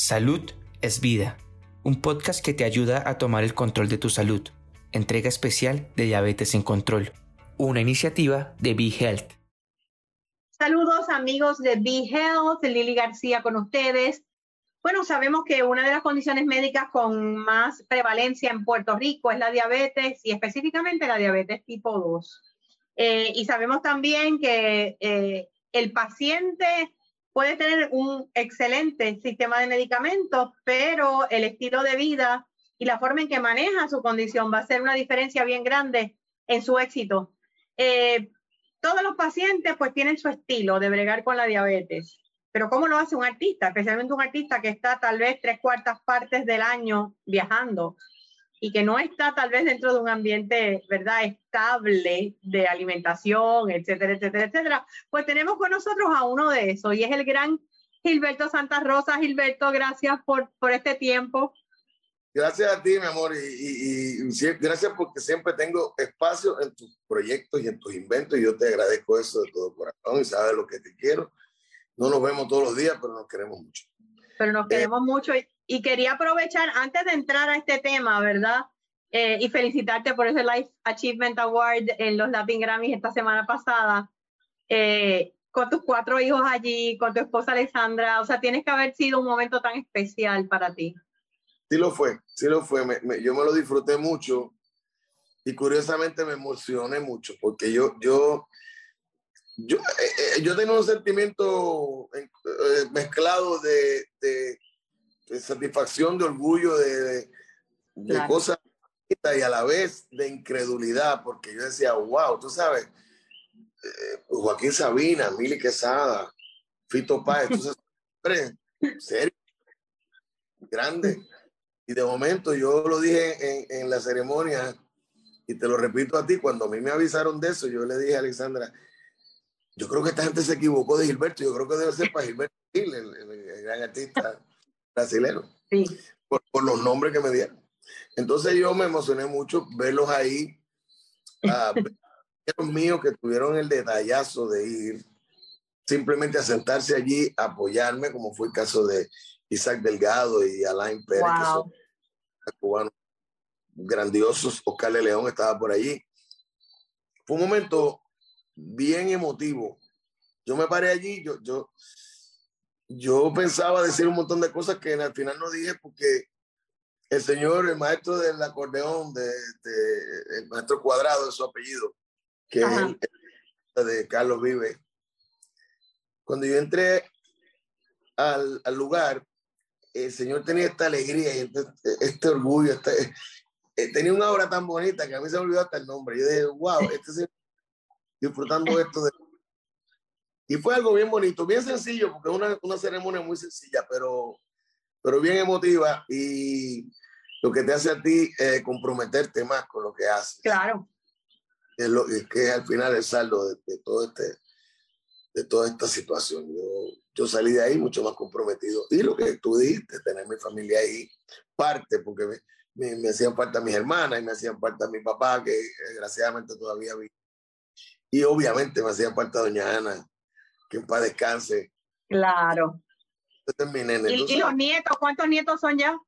Salud es vida, un podcast que te ayuda a tomar el control de tu salud. Entrega especial de Diabetes en Control, una iniciativa de Be Health. Saludos amigos de Be Health, Lili García con ustedes. Bueno, sabemos que una de las condiciones médicas con más prevalencia en Puerto Rico es la diabetes y específicamente la diabetes tipo 2. Eh, y sabemos también que eh, el paciente puede tener un excelente sistema de medicamentos, pero el estilo de vida y la forma en que maneja su condición va a ser una diferencia bien grande en su éxito. Eh, todos los pacientes pues tienen su estilo de bregar con la diabetes, pero ¿cómo lo hace un artista? Especialmente un artista que está tal vez tres cuartas partes del año viajando y que no está tal vez dentro de un ambiente, ¿verdad?, estable de alimentación, etcétera, etcétera, etcétera, pues tenemos con nosotros a uno de esos y es el gran Gilberto Santa Rosa. Gilberto, gracias por, por este tiempo. Gracias a ti, mi amor, y, gracias porque siempre tengo espacio en tus proyectos y en tus inventos y yo te agradezco eso de todo corazón y sabes lo que te quiero. No nos vemos todos los días, pero nos queremos mucho. Pero nos queremos mucho y, y quería aprovechar antes de entrar a este tema, ¿verdad? Eh, y felicitarte por ese Life Achievement Award en los Latin Grammys esta semana pasada. Eh, con tus cuatro hijos allí, con tu esposa Alexandra, o sea, tienes que haber sido un momento tan especial para ti. Sí lo fue, sí lo fue. yo me lo disfruté mucho y curiosamente me emocioné mucho porque yo, yo, yo, eh, yo tengo un sentimiento mezclado de de satisfacción, de orgullo, de, de, cosas y a la vez de incredulidad, porque yo decía, wow, tú sabes, eh, Joaquín Sabina, Mili Quesada, Fito Páez, entonces, serio, grande. Y de momento yo lo dije en, en, la ceremonia, y te lo repito a ti, cuando a mí me avisaron de eso, yo le dije a Alexandra, yo creo que esta gente se equivocó de Gilberto, yo creo que debe ser para Gilberto Gil, el gran artista brasileños. Sí. Por, los nombres que me dieron. Entonces yo me emocioné mucho verlos ahí, a los míos que tuvieron el detallazo de ir simplemente a sentarse allí, a apoyarme, como fue el caso de Isaac Delgado y Alain Pérez, que son cubanos grandiosos. Oscar de León estaba por allí. Fue un momento bien emotivo. Yo me paré allí, yo, yo, yo pensaba decir un montón de cosas que al final no dije porque el señor, el maestro del acordeón, de, el maestro cuadrado de su apellido, que es de Carlos Vive, cuando yo entré al, al, lugar, el señor tenía esta alegría y este, este orgullo, este, eh, tenía una obra tan bonita que a mí se me olvidó hasta el nombre. Yo dije, wow, este señor disfrutando esto de y fue algo bien bonito, bien sencillo, porque es una, una, ceremonia muy sencilla, pero, pero bien emotiva y lo que te hace a ti eh, comprometerte más con lo que haces. Claro. Es, lo, es que al final el saldo de, de, todo este, de toda esta situación. Yo, yo salí de ahí mucho más comprometido. Y lo que tú dijiste, tener mi familia ahí, parte, porque me, me, me hacían falta mis hermanas y me hacían falta mi papá, que desgraciadamente todavía vi. Y obviamente me hacía falta doña Ana, que en paz descanse. Claro. Este es mi nene. ¿Y, los nietos? ¿Cuántos nietos son ya?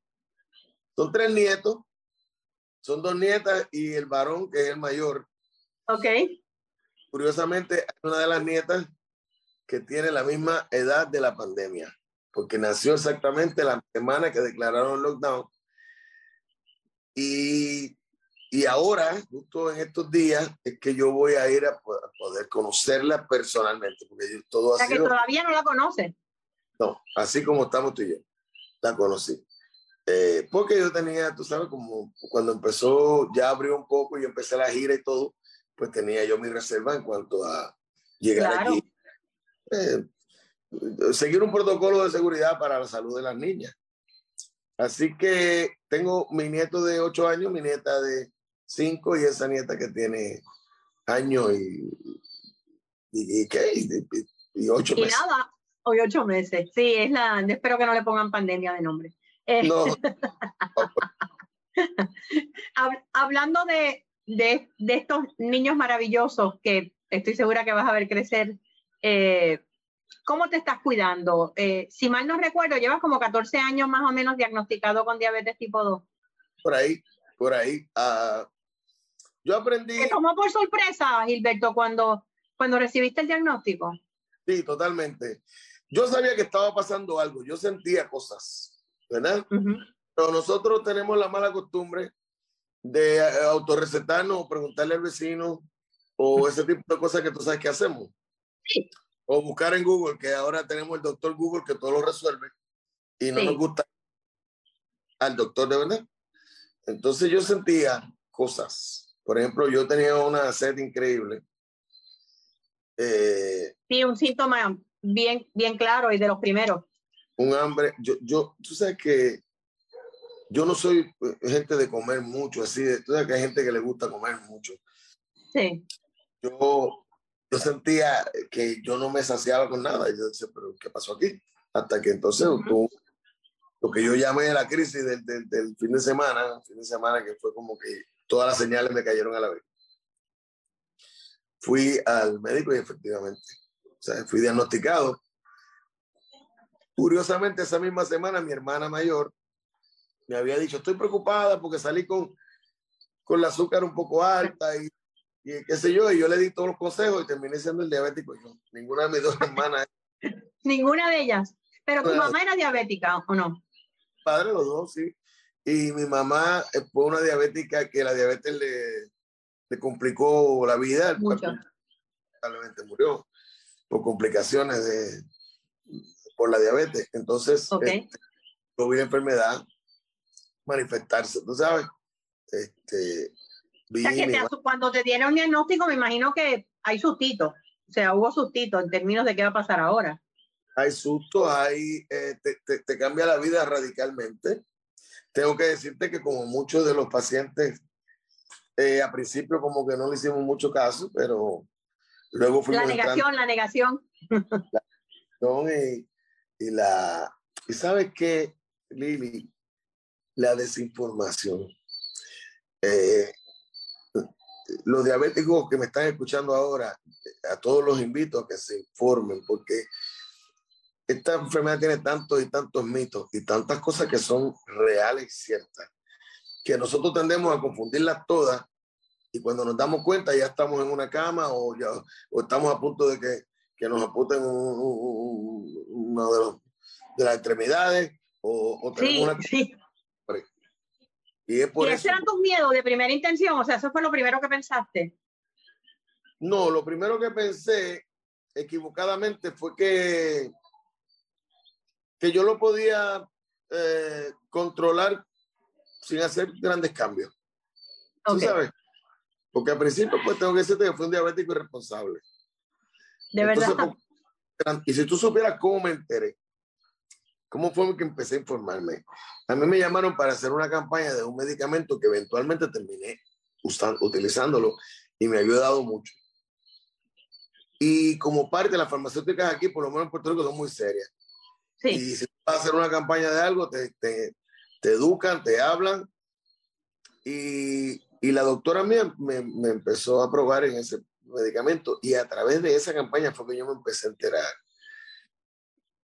Son tres nietos. Son dos nietas y el varón, que es el mayor. Ok. Curiosamente, una de las nietas que tiene la misma edad de la pandemia, porque nació exactamente la semana que declararon el lockdown. Y y ahora, justo en estos días, es que yo voy a ir a poder conocerla personalmente. Porque todo o sea, que todavía no la conoce. No, así como estamos tú y yo, la conocí. Eh, porque yo tenía, tú sabes, como cuando empezó, ya abrió un poco y empecé la gira y todo, pues tenía yo mi reserva en cuanto a llegar aquí. Eh, seguir un protocolo de seguridad para la salud de las niñas. Así que tengo mi nieto de 8 años, mi nieta de cinco y esa nieta que tiene año y, y, ¿qué? Y, ocho y nada, hoy ocho meses. Sí, es la, espero que no le pongan pandemia de nombre. Eh, no. Hablando de, de, de, estos niños maravillosos que estoy segura que vas a ver crecer, eh, ¿Cómo te estás cuidando? Eh, si mal no recuerdo, llevas como 14 años más o menos diagnosticado con diabetes tipo 2. Por ahí, por ahí. Uh, yo aprendí... ¿Te tomó por sorpresa, Gilberto, cuando, cuando recibiste el diagnóstico? Sí, totalmente. Yo sabía que estaba pasando algo, yo sentía cosas, ¿verdad? Pero nosotros tenemos la mala costumbre de eh, autorrecetarnos o preguntarle al vecino o ese tipo de cosas que tú sabes que hacemos. Sí. O buscar en Google, que ahora tenemos el doctor Google que todo lo resuelve y no nos gusta al doctor de verdad. Entonces yo sentía cosas. Por ejemplo, yo tenía una sed increíble. Eh, sí, un síntoma bien, bien claro y de los primeros. Un hambre. Yo, yo, tú sabes que yo no soy gente de comer mucho, así, de, tú sabes que hay gente que le gusta comer mucho. Sí. Yo, yo sentía que yo no me saciaba con nada. Y yo decía, pero ¿qué pasó aquí? Hasta que entonces tú, lo que yo llamé la crisis del, del, del, fin de semana, fin de semana que fue como que todas las señales me cayeron a la vez. Fui al médico y efectivamente, o sea, fui diagnosticado. Curiosamente, esa misma semana mi hermana mayor me había dicho, estoy preocupada porque salí con, con la azúcar un poco alta y, y qué sé yo, y yo le di todos los consejos y terminé siendo el diabético yo. Ninguna de mis dos hermanas. Ninguna de ellas. Pero tu mamá era diabética o no? Padre, los dos, sí. Y mi mamá fue una diabética que la diabetes le, le complicó la vida. Probablemente murió por complicaciones de, por la diabetes. Entonces, okay. este, la enfermedad manifestarse, tú sabes. Este, o sea, que te, cuando te dieron diagnóstico, me imagino que hay sustito. O sea, hubo sustito en términos de qué va a pasar ahora. Hay susto, hay, eh, te, te, te, cambia la vida radicalmente. Tengo que decirte que como muchos de los pacientes, eh, a principio como que no le hicimos mucho caso, pero luego fuimos... La negación, la negación. La, y, y, la... Y sabes qué, Lili, la desinformación. Eh, los diabéticos que me están escuchando ahora, a todos los invito a que se informen, porque esta enfermedad tiene tantos y tantos mitos y tantas cosas que son reales y ciertas, que nosotros tendemos a confundirlas todas y cuando nos damos cuenta ya estamos en una cama o, ya, o estamos a punto de que, que nos apunten una de, los, de, las extremidades o, o tenemos sí, una... Sí. Y, es por ¿Y eso. eran tus miedos de primera intención? O sea, eso fue lo primero que pensaste. No, lo primero que pensé equivocadamente fue que, que yo lo podía eh, controlar sin hacer grandes cambios. ¿Tú Okay. sabes? Porque al principio, pues tengo que decirte que fui un diabético irresponsable. De Entonces, verdad. pues, y si tú supieras cómo me enteré, cómo fue que empecé a informarme. A mí me llamaron para hacer una campaña de un medicamento que eventualmente terminé usando, utilizándolo y me ha ayudado mucho. Y como parte de las farmacéuticas aquí, por lo menos en Puerto Rico, son muy serias. Sí. Y si vas a hacer una campaña de algo, te, te, te educan, te hablan. Y, y la doctora mía me, me, empezó a probar en ese medicamento. Y a través de esa campaña fue que yo me empecé a enterar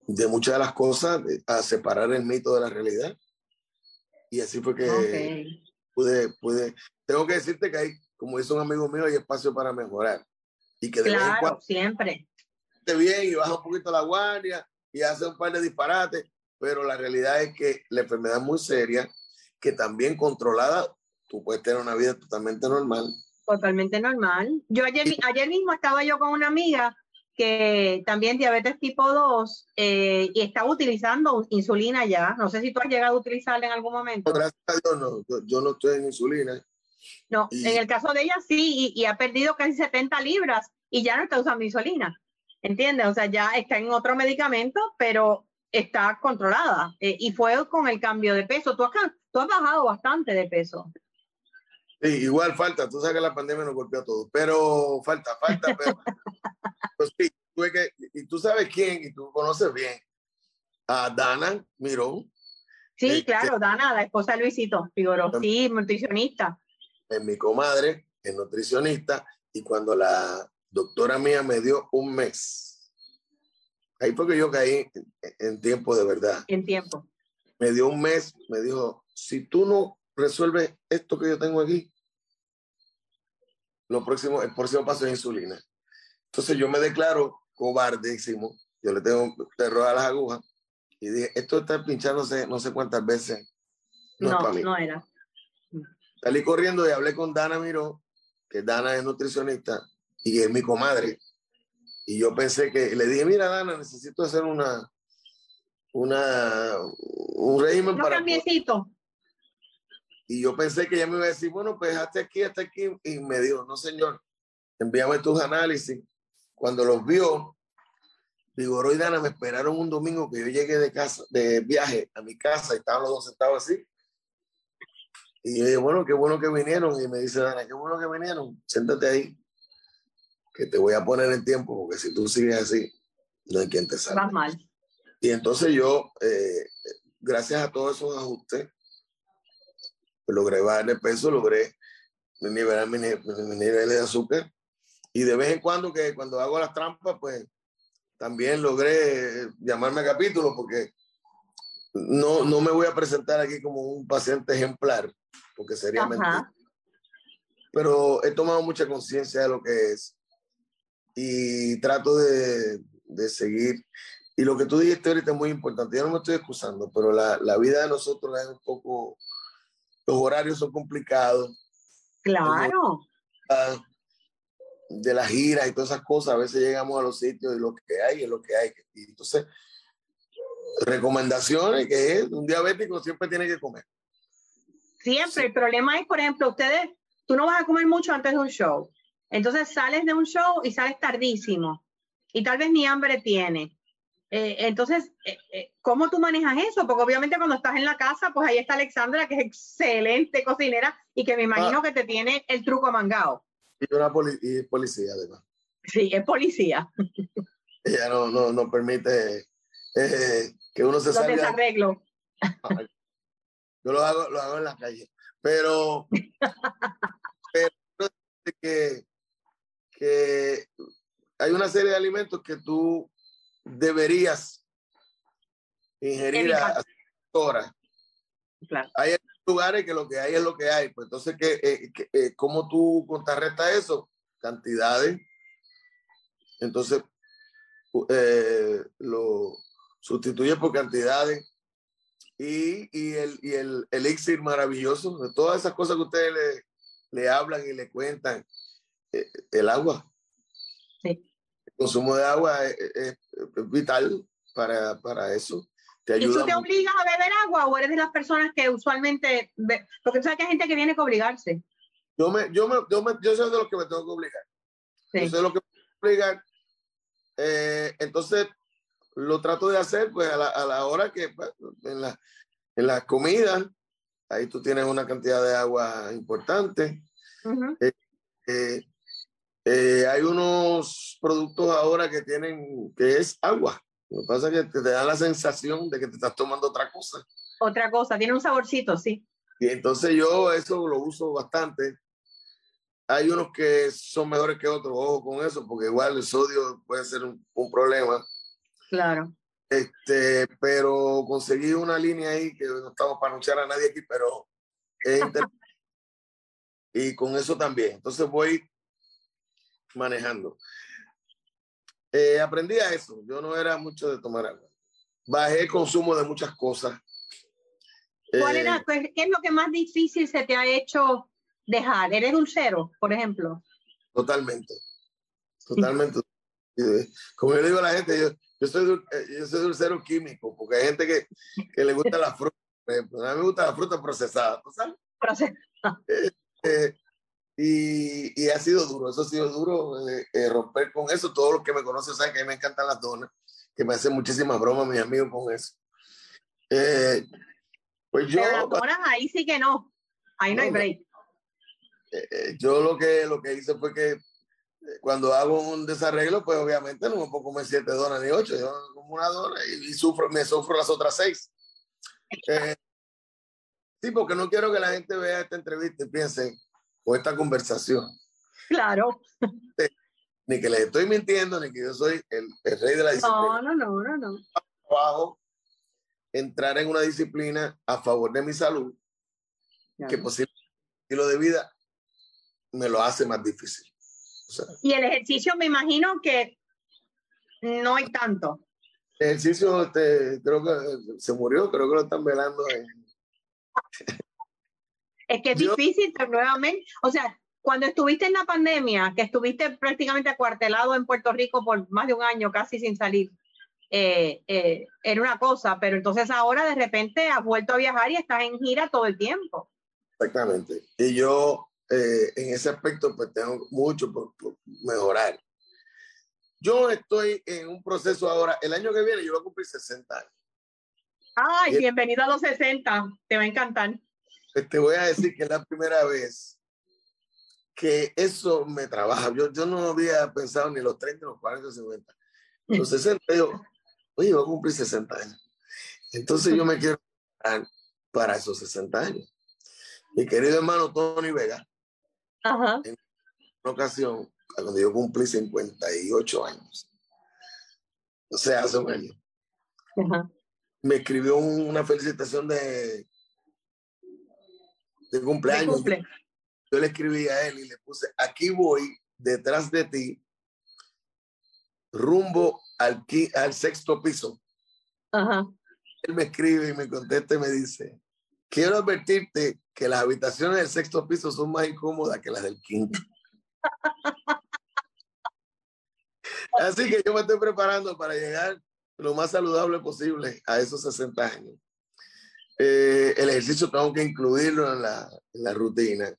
de muchas de las cosas, a separar el mito de la realidad. Y así fue que Okay. pude, pude. Tengo que decirte que hay, como dice un amigo mío, hay espacio para mejorar. Y que de vez en Claro, cuando siempre. esté bien y baja un poquito la guardia y hace un par de disparates, pero la realidad es que la enfermedad es muy seria, que también controlada, tú puedes tener una vida totalmente normal. Totalmente normal. Yo ayer, ayer mismo estaba yo con una amiga que también diabetes tipo 2 eh, y estaba utilizando insulina ya. No sé si tú has llegado a utilizarla en algún momento. Gracias a Dios, no, yo, yo no estoy en insulina. No, Y- en el caso de ella sí, y, y ha perdido casi 70 libras y ya no está usando insulina. ¿Entiendes? O sea, ya está en otro medicamento, pero está controlada. Eh, y fue con el cambio de peso. Tú has, tú has bajado bastante de peso. Sí, igual falta, tú sabes que la pandemia nos golpeó a todos, pero falta, falta, pero, pues sí, tuve que, y tú sabes quién, y tú conoces bien, a Dana Mirón, Sí, Eh, claro, Dana, la esposa de Luisito Figueroa. Sí, nutricionista. es mi comadre, es nutricionista, y cuando la doctora mía me dio un mes, Ahí fue que yo caí en tiempo de verdad. En tiempo. Me dio un mes, me dijo, si tú no resuelves esto que yo tengo aquí, lo próximo, el próximo paso es insulina. Entonces yo me declaro cobardísimo. Yo le tengo terror a las agujas. Y dije, esto está pinchándose no sé cuántas veces. No, no, no era. Salí corriendo y hablé con Dana Miró, que Dana es nutricionista y es mi comadre. Y yo pensé que, le dije, mira, Dana, necesito hacer una, una, un régimen para... Cambiecito. Y yo pensé que ella me iba a decir, bueno, pues hasta aquí, hasta aquí. Y me dijo, no, señor, envíame tus análisis. Cuando los vio, Vigoró y Dana me esperaron un domingo que yo llegué de casa, de viaje a mi casa y estaban los dos sentados así. Y yo dije, bueno, qué bueno que vinieron. Y me dice Dana, qué bueno que vinieron. Siéntate ahí, que te voy a poner el tiempo, porque si tú sigues así, no hay quien te salve. Vas mal. Y entonces yo, eh, gracias a todos esos ajustes, logré bajar de peso, logré nivelar mi, mi nivel de azúcar. Y de vez en cuando, que cuando hago las trampas, pues también logré llamarme a capítulo, porque no, no me voy a presentar aquí como un paciente ejemplar, porque sería mentira. Pero he tomado mucha conciencia de lo que es y trato de, de, seguir. Y lo que tú dijiste ahorita es muy importante. Yo no me estoy excusando, pero la, la vida de nosotros es un poco, los horarios son complicados. Claro. De la gira y todas esas cosas, a veces llegamos a los sitios y lo que hay es lo que hay. Y entonces, recomendaciones que es un diabético siempre tiene que comer. Siempre. El problema es, por ejemplo, ustedes, tú no vas a comer mucho antes de un show. Entonces sales de un show y sales tardísimo y tal vez ni hambre tiene. Eh, entonces, eh, eh, ¿cómo tú manejas eso? Porque obviamente cuando estás en la casa, pues ahí está Alexandra, que es excelente cocinera y que me imagino ah. que te tiene el truco mangado. Y una policía, además. Sí, es policía. Ella no, no, no permite que uno se salga. desarreglo. Yo lo hago, lo hago en la calle. Pero, pero que, que hay una serie de alimentos que tú deberías ingerir a, horas. Hay lugares que lo que hay es lo que hay. Pues entonces, ¿qué, eh, eh, ¿cómo tú contrarrestas eso? Cantidades. Entonces, eh, lo sustituye por cantidades. Y, y, el, y el elixir maravilloso, de todas esas cosas que ustedes le, le hablan y le cuentan, el agua. Sí. El consumo de agua es, vital para, para, eso. Te ayuda ¿Y tú te obligas a beber agua o eres de las personas que usualmente, porque tú sabes que hay gente que viene que obligarse? Yo, me, yo, me, yo, me, yo soy de los que me tengo que obligar. Sí. Yo soy de los que me tengo que obligar. Eh, entonces, lo trato de hacer pues a la, a la hora que pues, en la, en la comida, ahí tú tienes una cantidad de agua importante. Uh eh, eh, eh, hay unos productos ahora que tienen, que es agua. Lo que pasa es que te, da la sensación de que te estás tomando otra cosa. Otra cosa, tiene un saborcito, sí. Y entonces yo eso lo uso bastante. Hay unos que son mejores que otros, ojo con eso, porque igual el sodio puede ser un, un problema. Claro. Este, pero conseguí una línea ahí que no estamos para anunciar a nadie aquí, pero es y con eso también. Entonces voy manejando. Eh, aprendí a eso. Yo no era mucho de tomar agua. Bajé el consumo de muchas cosas. ¿Cuál era, eh, pues, ¿Qué es lo que más difícil se te ha hecho dejar? ¿Eres dulcero, por ejemplo? Totalmente. Totalmente. Como yo le digo a la gente, yo, yo, soy, eh, yo soy dulcero químico, porque hay gente que, que le gusta la fruta, por ejemplo. A mí me gusta la fruta procesada, sabes? Procesada. Y, y, ha sido duro, eso ha sido duro, eh, eh, romper con eso. Todos los que me conocen saben que a mí me encantan las donas, que me hacen muchísimas bromas mis amigos con eso. Eh, pues yo... Pero las donas ahí sí que no, ahí no, hay break. yo lo que, lo que hice fue que cuando hago un desarreglo, pues obviamente no me puedo comer siete donas ni ocho, yo como una dona y, sufro, me sufro las otras seis. sí, porque no quiero que la gente vea esta entrevista y piense, o esta conversación. Claro. ni que les estoy mintiendo, ni que yo soy el, rey de la disciplina. No, no, no, no. Trabajo entrar en una disciplina a favor de mi salud, que posible estilo de vida me lo hace más difícil. y el ejercicio me imagino que no hay tanto. El ejercicio este, creo que se murió, creo que lo están velando. Es que es difícil nuevamente, o sea, cuando estuviste en la pandemia, que estuviste prácticamente acuartelado en Puerto Rico por más de un año, casi sin salir, eh, eh, era una cosa, pero entonces ahora de repente has vuelto a viajar y estás en gira todo el tiempo. Exactamente. Y yo eh, en ese aspecto pues tengo mucho por, mejorar. Yo estoy en un proceso ahora, el año que viene yo voy a cumplir 60 años. Ay, bienvenido a los 60, te va a encantar. Pues, te voy a decir que es la primera vez que eso me trabaja. Yo, yo no había pensado ni los 30, los 40, los 50. Los 60, yo, oye, voy a cumplir 60 años. Entonces yo me quiero para esos 60 años. Mi querido hermano Tony Vega, en una ocasión, cuando yo cumplí 58 años, o sea, hace un año, me escribió una felicitación de, de cumpleaños. Yo le escribí a él y le puse, aquí voy detrás de ti, rumbo al, al sexto piso. Él me escribe y me contesta y me dice, quiero advertirte que las habitaciones del sexto piso son más incómodas que las del quinto. Así que yo me estoy preparando para llegar lo más saludable posible a esos 60 años. Eh, el ejercicio tengo que incluirlo en la, en la rutina.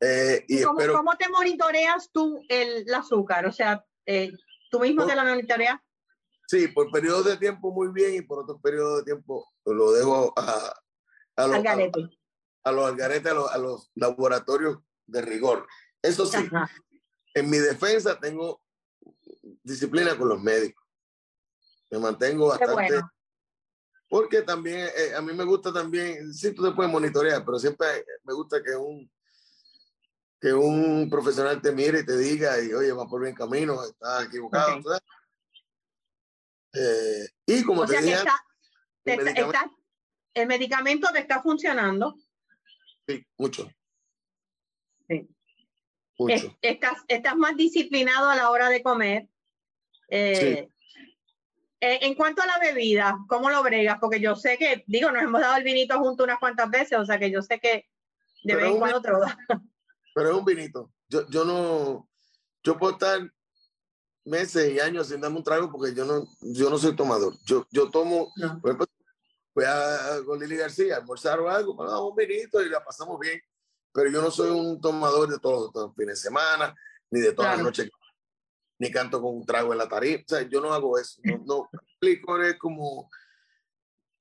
Eh, y ¿Cómo, ¿Cómo, te monitoreas tú el, azúcar? O sea, eh, ¿tú mismo te la monitoreas? Sí, por periodos de tiempo muy bien y por otros periodos de tiempo lo dejo a, a, los, algarete. a, los algaretes, a los, laboratorios de rigor. Eso sí, en mi defensa tengo disciplina con los médicos. Me mantengo bastante... Porque también, eh, a mí me gusta también, sí, tú te puedes monitorear, pero siempre me gusta que un, que un profesional te mire y te diga, y oye, va por buen camino, está equivocado. Eh, y como te dije, el, medicamento... te está funcionando. Sí, mucho. Sí. Mucho. estás, estás más disciplinado a la hora de comer. Eh, eh, en cuanto a la bebida, ¿cómo lo bregas? Porque yo sé que, digo, nos hemos dado el vinito junto unas cuantas veces, o sea que yo sé que de vez en cuando te lo Pero es un vinito. Yo, yo no, yo puedo estar meses y años sin darme un trago porque yo no, yo no soy tomador. Yo, yo tomo, por ejemplo, voy a con Lili García a almorzar o algo, me damos un vinito y la pasamos bien. Pero yo no soy un tomador de todos los, fines de semana, ni de todas las noches ni canto con un trago en la tarifa. O sea, yo no hago eso. No, no explico, es como,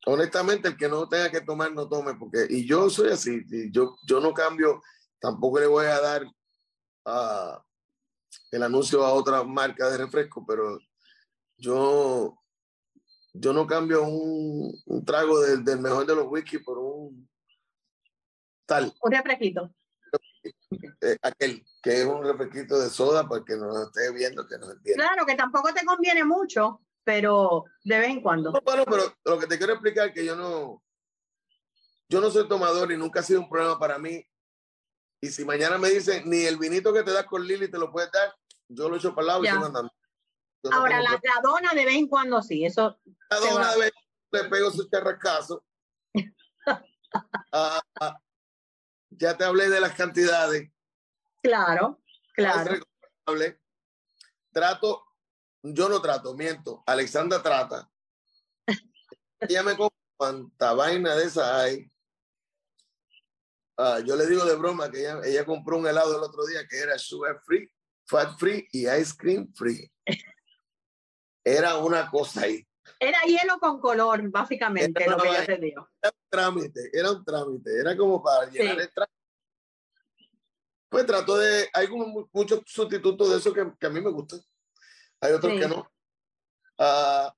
honestamente, el que no tenga que tomar, no tome, porque, y yo soy así, yo, yo no cambio, tampoco le voy a dar uh, el anuncio a otra marca de refresco, pero yo, yo no cambio un, un trago del, del mejor de los whisky por un tal. Un refresquito. Eh, aquel que es un refresquito de soda para que nos esté viendo, que nos entienda. Claro, que tampoco te conviene mucho, pero de vez en cuando. No, bueno, pero lo que te quiero explicar es que yo no, yo no soy tomador y nunca ha sido un problema para mí. Y si mañana me dicen, ni el vinito que te das con Lili te lo puedes dar, yo lo echo para el lado y estoy andando. Ahora, la, dona de vez en cuando sí, eso. La dona de vez le pego su charrascazo. Ah, ah, ya te hablé de las cantidades. Claro, claro. Trato, yo no trato, miento. Alexandra trata. Ella me compra cuanta vaina de esa hay. Ah, yo le digo de broma que ella, ella compró un helado el otro día que era sugar free, fat free y ice cream free. Era una cosa ahí. Era hielo con color, básicamente, lo que yo te digo. Era un trámite, era un trámite, era como para llenar el trámite pues trato de, hay muchos sustitutos de eso que, que, a mí me gustan, hay otros que no. Uh,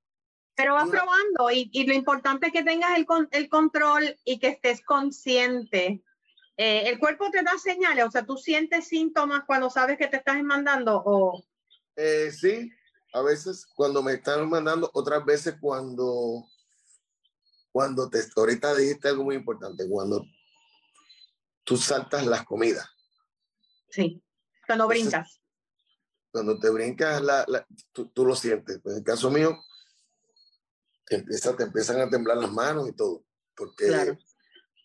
Pero vas probando y, y, lo importante es que tengas el, el control y que estés consciente Eh, ¿El cuerpo te da señales? O sea, ¿tú sientes síntomas cuando sabes que te estás mandando? O... Eh, sí, a veces cuando me están mandando, otras veces cuando, cuando te, ahorita dijiste algo muy importante, cuando tú saltas las comidas. Sí, cuando brincas. Cuando te brincas, la, tú, tú, lo sientes. en el caso mío, te, empieza, te empiezan a temblar las manos y todo, porque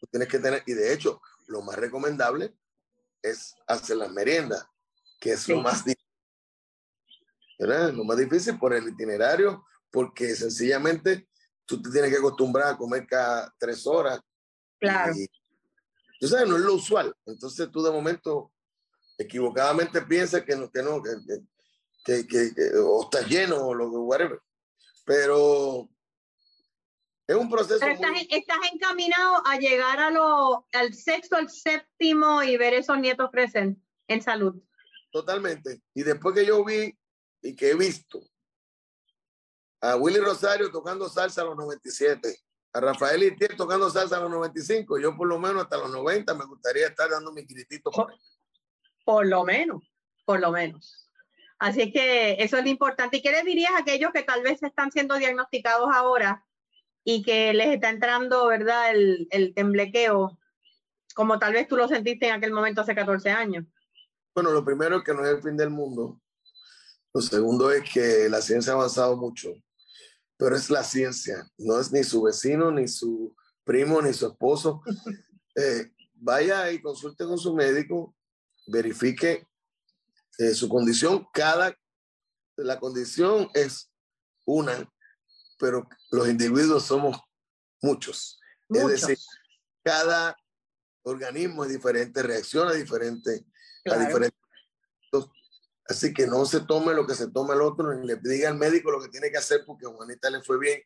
tú tienes que tener, y de hecho, lo más recomendable es hacer las meriendas, que es lo más difícil. Lo más difícil por el itinerario, porque sencillamente tú te tienes que acostumbrar a comer cada tres horas. Claro. tú sabes, no es lo usual. Entonces tú de momento equivocadamente piensas que no, que no, que, que, o estás lleno o lo que, whatever. Pero es un proceso. estás, encaminado a llegar a lo, al sexto, al séptimo y ver esos nietos crecer en salud. Totalmente. Y después que yo vi y que he visto a Willy Rosario tocando salsa a los 97, a Rafael Itier tocando salsa a los 95, yo por lo menos hasta los 90 me gustaría estar dando mi gritito. Por, por lo menos, por lo menos. Así que eso es lo importante. ¿Y qué le dirías a aquellos que tal vez están siendo diagnosticados ahora y que les está entrando, ¿verdad? El, el temblequeo, como tal vez tú lo sentiste en aquel momento hace 14 años. Bueno, lo primero es que no es el fin del mundo. Lo segundo es que la ciencia ha avanzado mucho, pero es la ciencia, no es ni su vecino, ni su primo, ni su esposo. Eh, vaya y consulte con su médico, verifique eh, su condición. Cada, la condición es una pero los individuos somos muchos. Es decir, cada organismo es diferente, reacciona diferente a diferentes. Así que no se tome lo que se tome el otro, ni le diga al médico lo que tiene que hacer porque a Juanita le fue bien.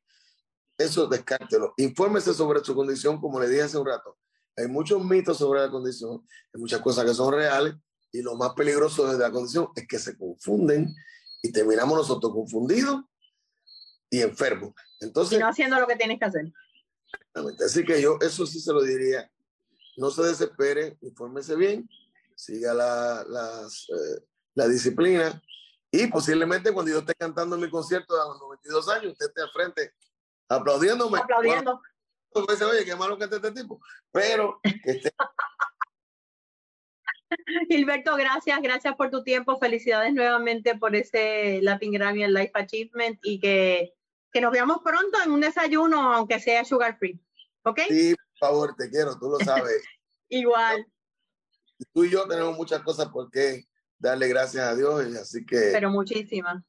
Eso descártelo. Infórmese sobre su condición, como le dije hace un rato. Hay muchos mitos sobre la condición, hay muchas cosas que son reales y lo más peligroso de la condición es que se confunden y terminamos nosotros confundidos y enfermo. Entonces, y no haciendo lo que tienes que hacer. Así que yo eso sí se lo diría. No se desespere, infórmese bien, siga la, eh, la disciplina y posiblemente cuando yo esté cantando mi concierto a los 92 años, usted esté al frente aplaudiéndome. Aplaudiendo. oye, qué malo que esté este tipo. Pero que esté... Gilberto, gracias, gracias por tu tiempo. Felicidades nuevamente por ese Latin Grammy Life Achievement y que que nos veamos pronto en un desayuno, aunque sea sugar free. ¿Ok? Sí, por favor, te quiero, tú lo sabes. Igual. Tú y yo tenemos muchas cosas por qué darle gracias a Dios, y así que. Pero muchísimas.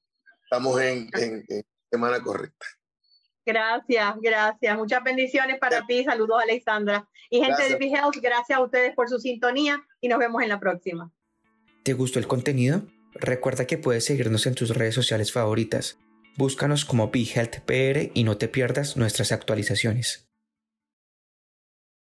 Estamos en, en, semana correcta. Gracias, gracias. Muchas bendiciones para ti. Saludos, Alexandra. Y gente de Be Health, gracias a ustedes por su sintonía y nos vemos en la próxima. ¿Te gustó el contenido? Recuerda que puedes seguirnos en tus redes sociales favoritas Búscanos como BeHealthPR y no te pierdas nuestras actualizaciones.